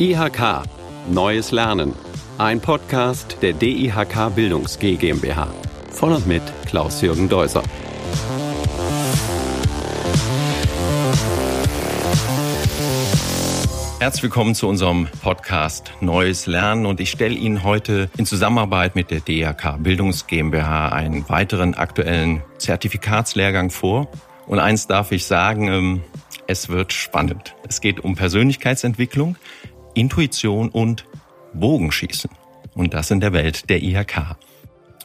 IHK Neues Lernen. Ein Podcast der DIHK Bildungs GmbH. Von und mit Klaus-Jürgen Deuser. Herzlich willkommen zu unserem Podcast Neues Lernen und ich stelle Ihnen heute in Zusammenarbeit mit der DIHK Bildungs GmbH einen weiteren aktuellen Zertifikatslehrgang vor. Und eins darf ich sagen, ähm, es wird spannend. Es geht um Persönlichkeitsentwicklung, Intuition und Bogenschießen. Und das in der Welt der IHK.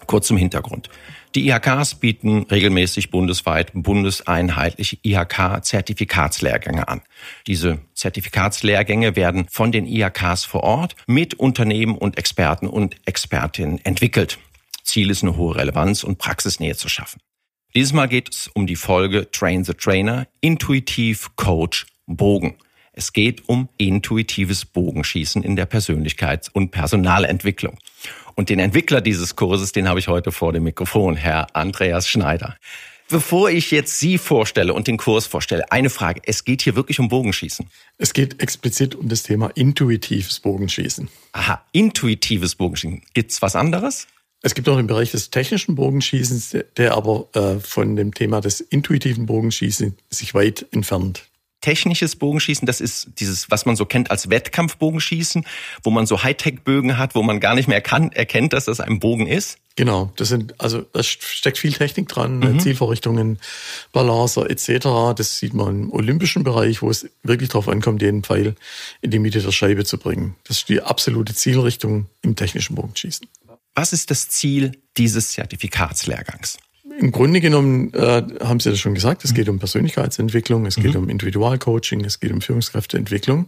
Kurz zum Hintergrund. Die IHKs bieten regelmäßig bundesweit bundeseinheitliche IHK-Zertifikatslehrgänge an. Diese Zertifikatslehrgänge werden von den IHKs vor Ort mit Unternehmen und Experten und Expertinnen entwickelt. Ziel ist eine hohe Relevanz und Praxisnähe zu schaffen. Dieses Mal geht es um die Folge Train the Trainer, Intuitiv Coach Bogen. Es geht um intuitives Bogenschießen in der Persönlichkeits- und Personalentwicklung. Und den Entwickler dieses Kurses, den habe ich heute vor dem Mikrofon, Herr Andreas Schneider. Bevor ich jetzt Sie vorstelle und den Kurs vorstelle, eine Frage. Es geht hier wirklich um Bogenschießen. Es geht explizit um das Thema intuitives Bogenschießen. Aha, intuitives Bogenschießen. Gibt's was anderes? Es gibt auch den Bereich des technischen Bogenschießens, der aber äh, von dem Thema des intuitiven Bogenschießens sich weit entfernt technisches Bogenschießen, das ist dieses, was man so kennt als Wettkampfbogenschießen, wo man so Hightech-Bögen hat, wo man gar nicht mehr kann, erkennt, dass das ein Bogen ist. Genau, das sind, also da steckt viel Technik dran, mhm. Zielvorrichtungen, Balancer etc. Das sieht man im olympischen Bereich, wo es wirklich darauf ankommt, den Pfeil in die Mitte der Scheibe zu bringen. Das ist die absolute Zielrichtung im technischen Bogenschießen. Was ist das Ziel dieses Zertifikatslehrgangs? Im Grunde genommen äh, haben Sie das schon gesagt, es geht um Persönlichkeitsentwicklung, es geht mhm. um Individualcoaching, es geht um Führungskräfteentwicklung.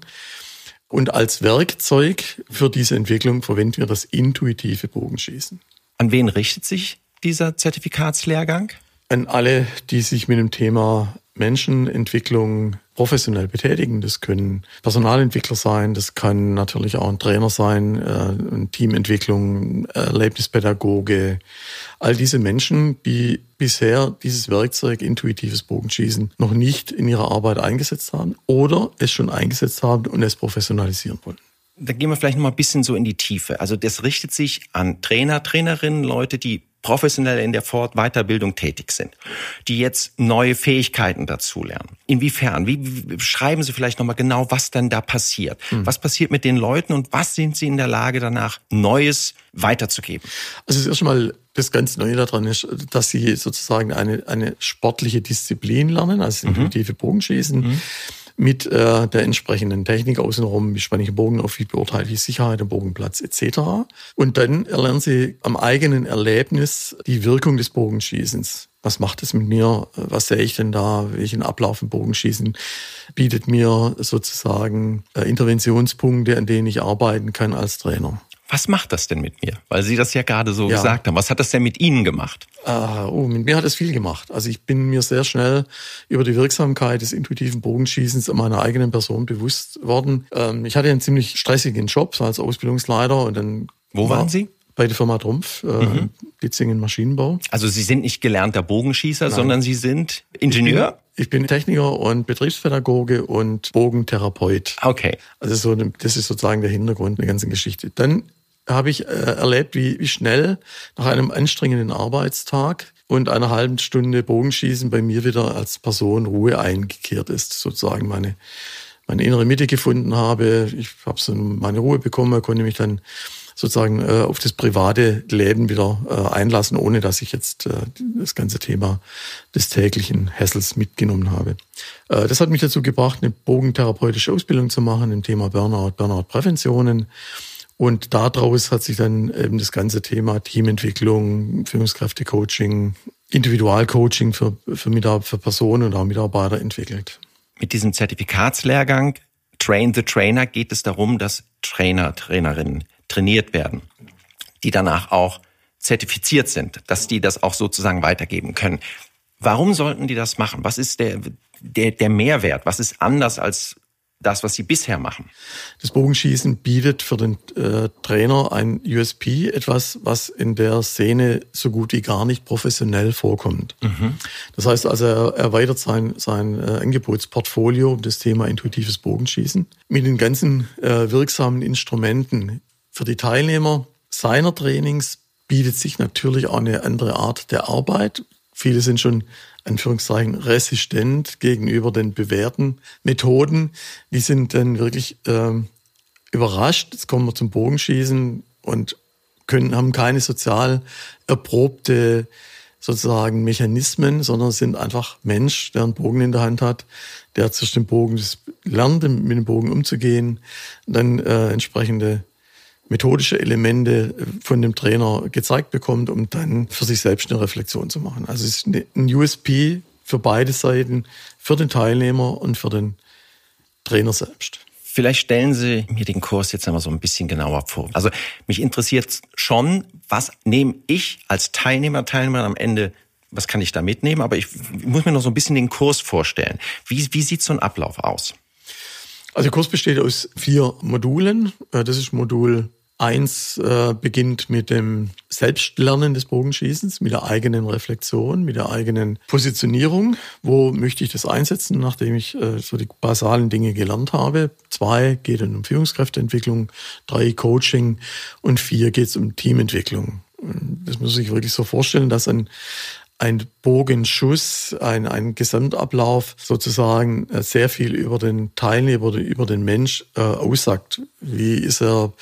Und als Werkzeug für diese Entwicklung verwenden wir das intuitive Bogenschießen. An wen richtet sich dieser Zertifikatslehrgang? An alle, die sich mit dem Thema Menschenentwicklung professionell betätigen. Das können Personalentwickler sein, das kann natürlich auch ein Trainer sein, äh, Teamentwicklung, Erlebnispädagoge. All diese Menschen, die bisher dieses Werkzeug intuitives Bogenschießen noch nicht in ihrer Arbeit eingesetzt haben oder es schon eingesetzt haben und es professionalisieren wollen. Da gehen wir vielleicht noch mal ein bisschen so in die Tiefe. Also das richtet sich an Trainer, Trainerinnen, Leute, die professionell in der Fort Weiterbildung tätig sind, die jetzt neue Fähigkeiten dazulernen. Inwiefern? Wie, wie schreiben Sie vielleicht nochmal genau, was denn da passiert? Mhm. Was passiert mit den Leuten und was sind sie in der Lage danach Neues weiterzugeben? Also das erste Mal das ganz Neue daran ist, dass sie sozusagen eine, eine sportliche Disziplin lernen, also mhm. intuitive Bogenschießen. Mhm mit äh, der entsprechenden Technik außenrum, wie spanne ich den Bogen auf, wie beurteile ich Sicherheit, den Bogenplatz etc. Und dann erlernen Sie am eigenen Erlebnis die Wirkung des Bogenschießens. Was macht es mit mir? Was sehe ich denn da? Welchen Ablauf im Bogenschießen bietet mir sozusagen äh, Interventionspunkte, an denen ich arbeiten kann als Trainer? Was macht das denn mit mir? Weil Sie das ja gerade so ja. gesagt haben. Was hat das denn mit Ihnen gemacht? Uh, oh, mit mir hat es viel gemacht. Also ich bin mir sehr schnell über die Wirksamkeit des intuitiven Bogenschießens an meiner eigenen Person bewusst worden. Ähm, ich hatte einen ziemlich stressigen Job als Ausbildungsleiter und dann. Wo waren Sie? Bei der Firma Trumpf, äh, mhm. Ditzingen Maschinenbau. Also Sie sind nicht gelernter Bogenschießer, Nein. sondern Sie sind Ingenieur? Ich bin Techniker und Betriebspädagoge und Bogentherapeut. Okay. Also so, das ist sozusagen der Hintergrund der ganzen Geschichte. Dann habe ich äh, erlebt, wie, wie schnell nach einem anstrengenden Arbeitstag und einer halben Stunde Bogenschießen bei mir wieder als Person Ruhe eingekehrt ist, sozusagen meine meine innere Mitte gefunden habe. Ich habe so meine Ruhe bekommen, konnte mich dann sozusagen äh, auf das private Leben wieder äh, einlassen, ohne dass ich jetzt äh, das ganze Thema des täglichen Hassels mitgenommen habe. Äh, das hat mich dazu gebracht, eine bogentherapeutische Ausbildung zu machen im Thema Burnout, Burnout-Präventionen. Und daraus hat sich dann eben das ganze Thema Teamentwicklung, Führungskräftecoaching, Individualcoaching für, für, für Personen und auch Mitarbeiter entwickelt. Mit diesem Zertifikatslehrgang Train the Trainer geht es darum, dass Trainer, Trainerinnen trainiert werden, die danach auch zertifiziert sind, dass die das auch sozusagen weitergeben können. Warum sollten die das machen? Was ist der, der, der Mehrwert? Was ist anders als das, was Sie bisher machen? Das Bogenschießen bietet für den äh, Trainer ein USP, etwas, was in der Szene so gut wie gar nicht professionell vorkommt. Mhm. Das heißt also, er erweitert sein, sein äh, Angebotsportfolio um das Thema intuitives Bogenschießen mit den ganzen äh, wirksamen Instrumenten für die Teilnehmer seiner Trainings bietet sich natürlich auch eine andere Art der Arbeit. Viele sind schon Anführungszeichen resistent gegenüber den bewährten Methoden. Die sind dann wirklich äh, überrascht. Jetzt kommen wir zum Bogenschießen und können, haben keine sozial erprobte sozusagen Mechanismen, sondern sind einfach Mensch, der einen Bogen in der Hand hat, der zuerst den Bogen lernt, mit dem Bogen umzugehen, dann äh, entsprechende methodische Elemente von dem Trainer gezeigt bekommt, um dann für sich selbst eine Reflexion zu machen. Also es ist ein USP für beide Seiten, für den Teilnehmer und für den Trainer selbst. Vielleicht stellen Sie mir den Kurs jetzt einmal so ein bisschen genauer vor. Also mich interessiert schon, was nehme ich als Teilnehmer, Teilnehmer am Ende, was kann ich da mitnehmen? Aber ich muss mir noch so ein bisschen den Kurs vorstellen. Wie, wie sieht so ein Ablauf aus? Also der Kurs besteht aus vier Modulen. Äh, das ist Modul Eins äh, beginnt mit dem Selbstlernen des Bogenschießens, mit der eigenen Reflexion, mit der eigenen Positionierung. Wo möchte ich das einsetzen, nachdem ich äh, so die basalen Dinge gelernt habe? Zwei geht dann um Führungskräfteentwicklung, drei Coaching und vier geht es um Teamentwicklung. Das muss ich wirklich so vorstellen, dass ein, ein Bogenschuss, ein, ein Gesamtablauf sozusagen äh, sehr viel über den Teilnehmer oder über den Mensch äh, aussagt. Wie ist er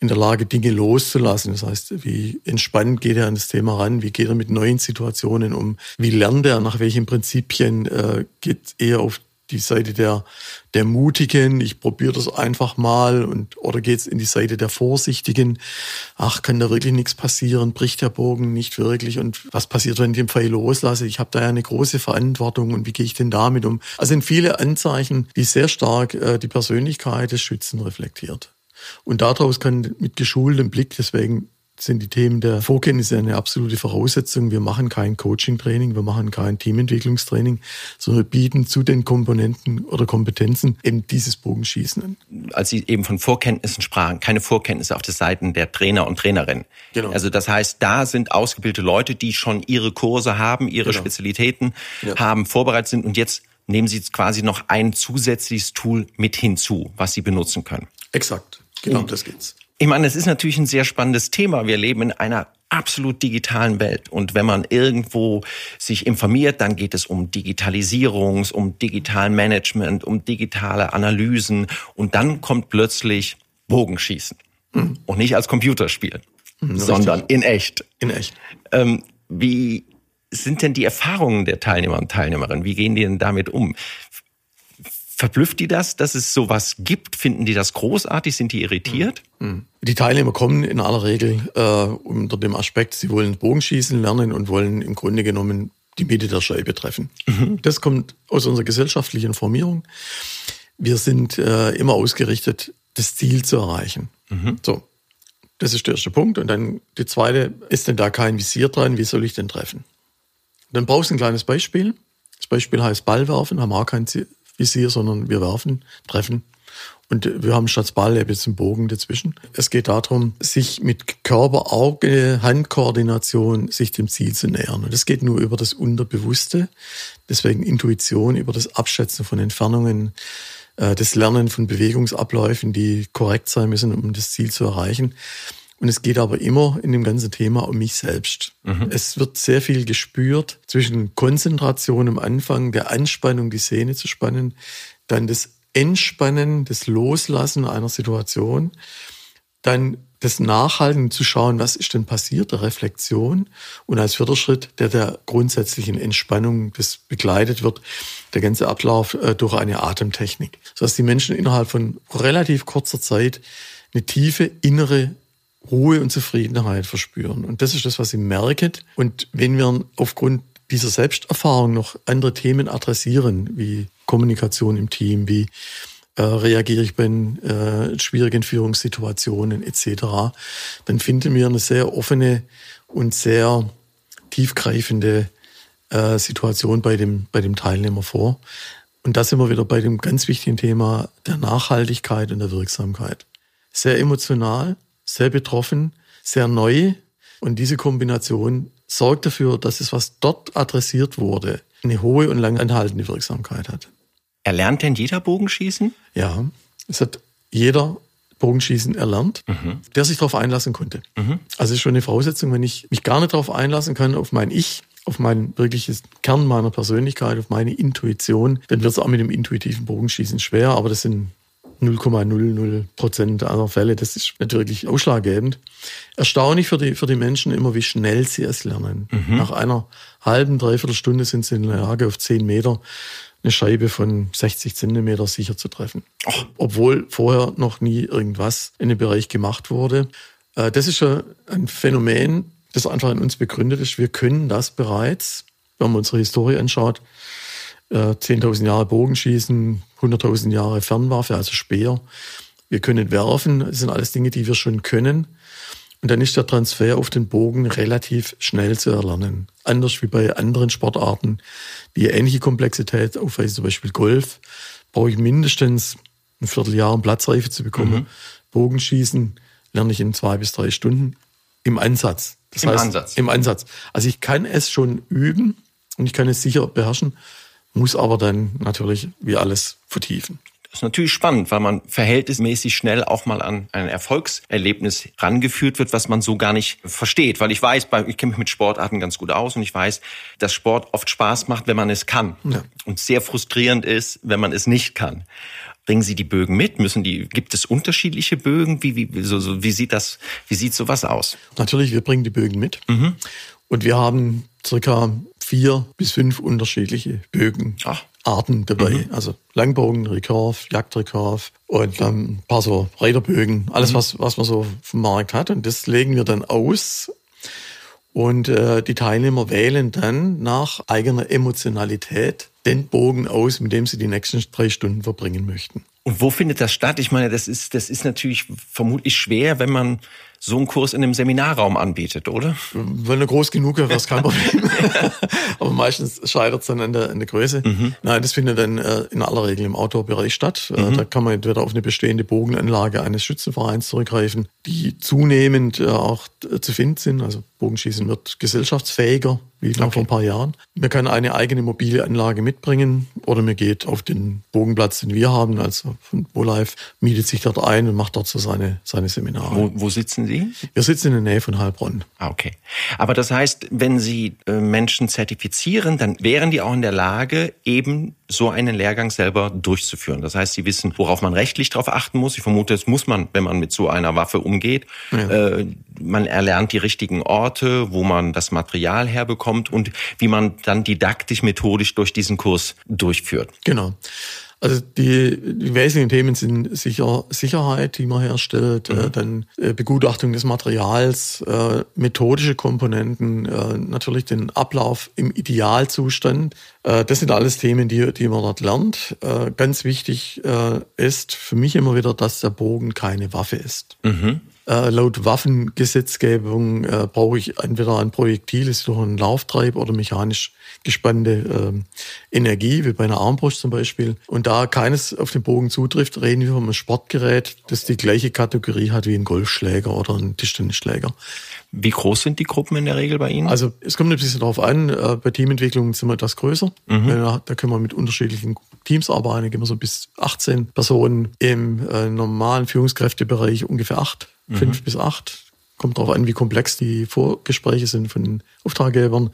in der Lage, Dinge loszulassen? Das heißt, wie entspannt geht er an das Thema ran? Wie geht er mit neuen Situationen um? Wie lernt er? Nach welchen Prinzipien äh, geht eher auf die Seite der, der Mutigen, ich probiere das einfach mal und oder geht's in die Seite der Vorsichtigen, ach, kann da wirklich nichts passieren, bricht der Bogen nicht wirklich und was passiert, wenn ich den Pfeil loslasse? Ich habe da ja eine große Verantwortung und wie gehe ich denn damit um? Also sind viele Anzeichen, die sehr stark äh, die Persönlichkeit des Schützen reflektiert. Und daraus kann mit geschultem Blick, deswegen sind die Themen der Vorkenntnisse eine absolute Voraussetzung. Wir machen kein Coaching-Training, wir machen kein Teamentwicklungstraining, sondern wir bieten zu den Komponenten oder Kompetenzen eben dieses Bogenschießen. Als Sie eben von Vorkenntnissen sprachen, keine Vorkenntnisse auf der Seiten der Trainer und Trainerinnen. Genau. Also das heißt, da sind ausgebildete Leute, die schon ihre Kurse haben, ihre genau. Spezialitäten ja. haben, vorbereitet sind und jetzt nehmen Sie quasi noch ein zusätzliches Tool mit hinzu, was Sie benutzen können. Exakt. Genau, und das geht's. Ich meine, es ist natürlich ein sehr spannendes Thema. Wir leben in einer absolut digitalen Welt. Und wenn man irgendwo sich informiert, dann geht es um Digitalisierung, um digitalen Management, um digitale Analysen. Und dann kommt plötzlich Bogenschießen. Mhm. Und nicht als Computerspiel, mhm, sondern in echt. In echt. Ähm, wie sind denn die Erfahrungen der Teilnehmer und Teilnehmerinnen? Wie gehen die denn damit um? Verblüfft die das, dass es sowas gibt? Finden die das großartig? Sind die irritiert? Hm. Die Teilnehmer kommen in aller Regel äh, unter dem Aspekt, sie wollen Bogenschießen lernen und wollen im Grunde genommen die Mitte der Scheibe treffen. Mhm. Das kommt aus unserer gesellschaftlichen Formierung. Wir sind äh, immer ausgerichtet, das Ziel zu erreichen. Mhm. So, das ist der erste Punkt. Und dann die zweite, ist denn da kein Visier dran? Wie soll ich denn treffen? Dann brauchst du ein kleines Beispiel. Das Beispiel heißt Ballwerfen, haben auch kein Visier, sondern wir werfen, treffen. Und wir haben statt Ball jetzt einen Bogen dazwischen. Es geht darum, sich mit Körper, Auge, Handkoordination sich dem Ziel zu nähern. Und das geht nur über das Unterbewusste. Deswegen Intuition, über das Abschätzen von Entfernungen, äh, das Lernen von Bewegungsabläufen, die korrekt sein müssen, um das Ziel zu erreichen. Und es geht aber immer in dem ganzen Thema um mich selbst. Mhm. Es wird sehr viel gespürt zwischen Konzentration am Anfang, der Anspannung, die Sehne zu spannen, dann das Entspannen, das Loslassen einer Situation, dann das Nachhalten zu schauen, was ist denn passiert, der Reflexion und als vierter Schritt, der der grundsätzlichen Entspannung, das begleitet wird, der ganze Ablauf äh, durch eine Atemtechnik, sodass die Menschen innerhalb von relativ kurzer Zeit eine tiefe innere Ruhe und Zufriedenheit verspüren. Und das ist das, was sie merken. Und wenn wir aufgrund dieser Selbsterfahrung noch andere Themen adressieren, wie Kommunikation im Team, wie äh, reagiere ich bei äh, schwierigen Führungssituationen etc., dann finden wir eine sehr offene und sehr tiefgreifende äh, Situation bei dem, bei dem Teilnehmer vor. Und da sind wir wieder bei dem ganz wichtigen Thema der Nachhaltigkeit und der Wirksamkeit. Sehr emotional, sehr betroffen, sehr neu. Und diese Kombination sorgt dafür, dass es, was dort adressiert wurde, eine hohe und lang anhaltende Wirksamkeit hat. Erlernt denn jeder Bogenschießen? Ja, es hat jeder Bogenschießen erlernt, mhm. der sich darauf einlassen konnte. Mhm. Also ist schon eine Voraussetzung, wenn ich mich gar nicht darauf einlassen kann, auf mein Ich, auf mein wirkliches Kern meiner Persönlichkeit, auf meine Intuition, dann wird es auch mit dem intuitiven Bogenschießen schwer, aber das sind 0,00 Prozent aller Fälle. Das ist nicht wirklich ausschlaggebend. Erstaunlich für die, für die Menschen immer, wie schnell sie es lernen. Mhm. Nach einer halben, dreiviertel Stunde sind sie in der Lage, auf 10 Meter eine Scheibe von 60 Zentimeter sicher zu treffen. Obwohl vorher noch nie irgendwas in dem Bereich gemacht wurde. Äh, das ist ja ein Phänomen, das einfach in uns begründet ist. Wir können das bereits, wenn man unsere Historie anschaut, 10.000 äh, Jahre Bogenschießen, 100.000 Jahre Fernwaffe, also Speer. Wir können werfen, das sind alles Dinge, die wir schon können. Und dann ist der Transfer auf den Bogen relativ schnell zu erlernen. Anders wie bei anderen Sportarten, die ähnliche Komplexität aufweisen, zum Beispiel Golf, brauche ich mindestens ein Vierteljahr, um Platzreife zu bekommen. Mhm. Bogenschießen lerne ich in zwei bis drei Stunden im Ansatz. Das Im heißt, Ansatz. Im Ansatz. Also ich kann es schon üben und ich kann es sicher beherrschen, muss aber dann natürlich wie alles vertiefen. Das ist natürlich spannend, weil man verhältnismäßig schnell auch mal an ein Erfolgserlebnis rangeführt wird, was man so gar nicht versteht. Weil ich weiß, ich kenne mich mit Sportarten ganz gut aus und ich weiß, dass Sport oft Spaß macht, wenn man es kann. Ja. Und sehr frustrierend ist, wenn man es nicht kann. Bringen Sie die Bögen mit? Müssen die, gibt es unterschiedliche Bögen? Wie, wie, so, so, wie sieht das, wie sieht sowas aus? Natürlich, wir bringen die Bögen mit. Mhm. Und wir haben circa vier bis fünf unterschiedliche Bögenarten dabei. Mhm. Also Langbogen, Recurve, Jagdrecurve und dann ein paar so Reiterbögen. Alles, mhm. was, was man so vom Markt hat. Und das legen wir dann aus. Und äh, die Teilnehmer wählen dann nach eigener Emotionalität den Bogen aus, mit dem sie die nächsten drei Stunden verbringen möchten. Und wo findet das statt? Ich meine, das ist, das ist natürlich vermutlich schwer, wenn man so einen Kurs in einem Seminarraum anbietet, oder? Wenn er groß genug wäre, wäre es kein Problem. Aber meistens scheitert es dann an der, an der Größe. Mhm. Nein, das findet dann äh, in aller Regel im Outdoor-Bereich statt. Äh, mhm. Da kann man entweder auf eine bestehende Bogenanlage eines Schützenvereins zurückgreifen, die zunehmend äh, auch zu finden sind. Also Bogenschießen wird gesellschaftsfähiger, wie noch okay. vor ein paar Jahren. Man kann eine eigene mobile Anlage mitbringen oder man geht auf den Bogenplatz, den wir haben, also von BoLife, mietet sich dort ein und macht dort so seine, seine Seminare. Wo, wo sitzen Sie? Wir sitzen in der Nähe von Heilbronn. Ah, okay. Aber das heißt, wenn Sie äh, Menschen zertifizieren, dann wären die auch in der Lage, eben so einen Lehrgang selber durchzuführen. Das heißt, sie wissen, worauf man rechtlich darauf achten muss. Ich vermute, das muss man, wenn man mit so einer Waffe umgeht. Ja. Äh, man erlernt die richtigen Orte, wo man das Material herbekommt und wie man dann didaktisch, methodisch durch diesen Kurs durchführt. Genau. Also die, die wesentlichen Themen sind sicher Sicherheit, die man herstellt, äh, mhm. äh, dann äh, Begutachtung des Materials, äh, methodische Komponenten, äh, natürlich den Ablauf im Idealzustand. Äh, das sind alles Themen, die, die man dort lernt. Ganz wichtig ist für mich immer wieder, dass der Bogen keine Waffe ist. Mhm. Äh, laut Waffengesetzgebung äh, brauche ich entweder ein Projektil, das ist durch einen Lauftreib oder mechanisch gespannte äh, Energie, wie bei einer Armbrust zum Beispiel. Und da keines auf den Bogen zutrifft, reden wir von einem Sportgerät, das die gleiche Kategorie hat wie ein Golfschläger oder ein Tischtennisschläger. Wie groß sind die Gruppen in der Regel bei Ihnen? Also es kommt ein bisschen darauf an, äh, bei Teamentwicklungen sind wir etwas größer. Mhm. Äh, da können wir mit unterschiedlichen Teams arbeiten, da gehen wir so bis 18 Personen. Im äh, normalen Führungskräftebereich ungefähr acht mhm. fünf bis acht. Kommt darauf an, wie komplex die Vorgespräche sind von den Auftraggebern.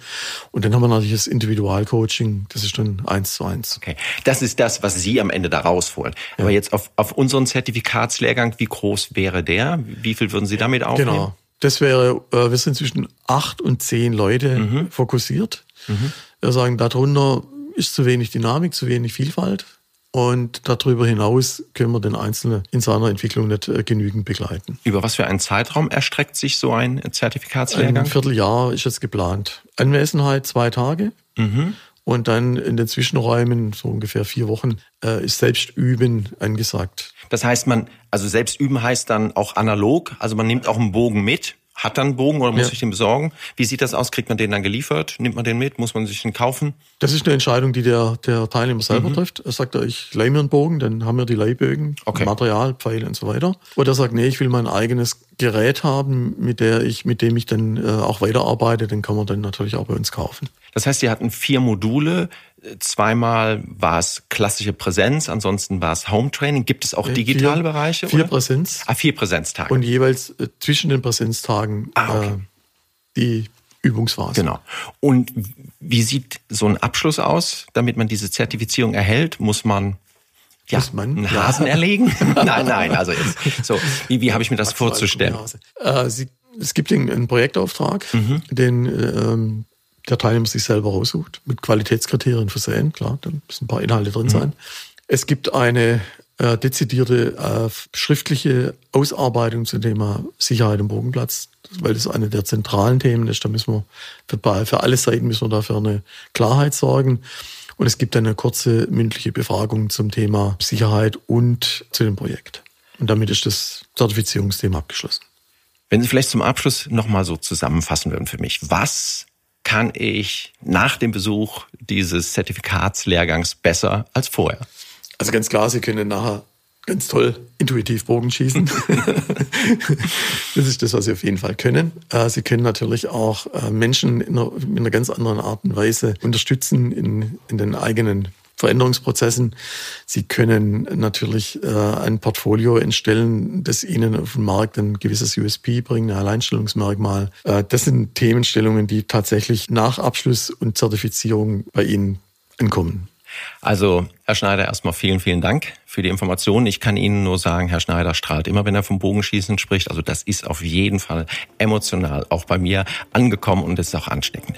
Und dann haben wir natürlich das Individualcoaching, das ist dann eins zu eins. Okay, das ist das, was Sie am Ende da rausholen. Ja. Aber jetzt auf, auf unseren Zertifikatslehrgang, wie groß wäre der? Wie viel würden Sie damit aufnehmen? Genau. Das wäre, äh, wir sind zwischen acht und zehn Leute mhm. fokussiert. Mhm. Wir sagen, darunter ist zu wenig Dynamik, zu wenig Vielfalt. Und darüber hinaus können wir den Einzelnen in seiner Entwicklung nicht äh, genügend begleiten. Über was für einen Zeitraum erstreckt sich so ein Zertifikatslehrgang? Ein Vierteljahr ist jetzt geplant. Anwesenheit zwei Tage. Mhm. Und dann in den Zwischenräumen, so ungefähr vier Wochen, äh, ist Selbstüben angesagt. Das heißt, man, also Selbstüben heißt dann auch analog, also man nimmt auch einen Bogen mit hat dann einen Bogen oder muss Ja. sich den besorgen. Wie sieht das aus? Kriegt man den dann geliefert? Nimmt man den mit? Muss man sich den kaufen? Das ist eine Entscheidung, die der, der Teilnehmer selber trifft. Er sagt, ich leih mir einen Bogen, dann haben wir die Leihbögen, Okay. Material, Pfeile und so weiter. Oder er sagt, nee, ich will mein eigenes Gerät haben, mit der ich, mit dem ich dann äh, auch weiterarbeite, den kann man dann natürlich auch bei uns kaufen. Das heißt, Sie hatten vier Module. Zweimal war es klassische Präsenz, ansonsten war es Home Training. Gibt es auch digitale vier, Bereiche? Vier oder? Präsenz Ah, vier Präsenztage. und jeweils äh, zwischen den Präsenztagen Ah, okay. äh, die Übungsphase. Genau. Und wie sieht so ein Abschluss aus, damit man diese Zertifizierung erhält? Muss man ja, Muss man? einen Ja. Hasen erlegen? nein, nein. Also jetzt, so, wie, wie habe ich mir das vorzustellen? Äh, sie, es gibt einen, einen Projektauftrag, Mhm. den ähm, der Teilnehmer sich selber raussucht, mit Qualitätskriterien versehen, klar, da müssen ein paar Inhalte Mhm. drin sein. Es gibt eine äh, dezidierte äh, schriftliche Ausarbeitung zum Thema Sicherheit am Bogenplatz, weil das eine der zentralen Themen ist. Da müssen wir für, für alle Seiten müssen wir dafür eine Klarheit sorgen. Und es gibt eine kurze mündliche Befragung zum Thema Sicherheit und zu dem Projekt. Und damit ist das Zertifizierungsthema abgeschlossen. Wenn Sie vielleicht zum Abschluss nochmal so zusammenfassen würden für mich. Was kann ich nach dem Besuch dieses Zertifikatslehrgangs besser als vorher? Also ganz klar, Sie können nachher ganz toll intuitiv Bogen schießen. das ist das, was Sie auf jeden Fall können. Äh, Sie können natürlich auch äh, Menschen in einer, in einer ganz anderen Art und Weise unterstützen in, in den eigenen Veränderungsprozessen. Sie können natürlich äh, ein Portfolio entstellen, das Ihnen auf den Markt ein gewisses USP bringt, ein Alleinstellungsmerkmal. Äh, Das sind Themenstellungen, die tatsächlich nach Abschluss und Zertifizierung bei Ihnen ankommen. Also, Herr Schneider, erstmal vielen, vielen Dank für die Informationen. Ich kann Ihnen nur sagen, Herr Schneider strahlt immer, wenn er vom Bogenschießen spricht. Also das ist auf jeden Fall emotional auch bei mir angekommen und ist auch ansteckend.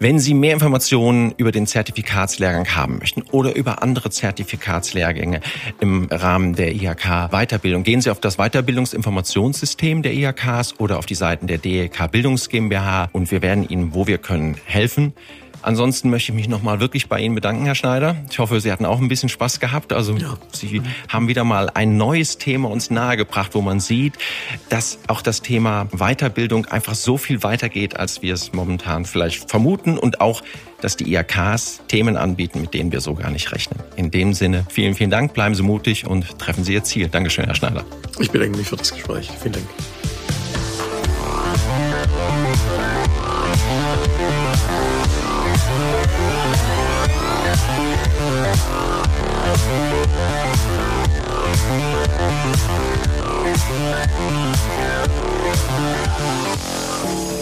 Wenn Sie mehr Informationen über den Zertifikatslehrgang haben möchten oder über andere Zertifikatslehrgänge im Rahmen der IHK Weiterbildung, gehen Sie auf das Weiterbildungsinformationssystem der IHKs oder auf die Seiten der DEK Bildungs GmbH und wir werden Ihnen, wo wir können, helfen. Ansonsten möchte ich mich nochmal wirklich bei Ihnen bedanken, Herr Schneider. Ich hoffe, Sie hatten auch ein bisschen Spaß gehabt. Also Ja. Sie haben wieder mal ein neues Thema uns nahegebracht, wo man sieht, dass auch das Thema Weiterbildung einfach so viel weitergeht, als wir es momentan vielleicht vermuten und auch, dass die IHKs Themen anbieten, mit denen wir so gar nicht rechnen. In dem Sinne, vielen, vielen Dank, bleiben Sie mutig und treffen Sie Ihr Ziel. Dankeschön, Herr Schneider. Ich bedanke mich für das Gespräch. Vielen Dank. Thank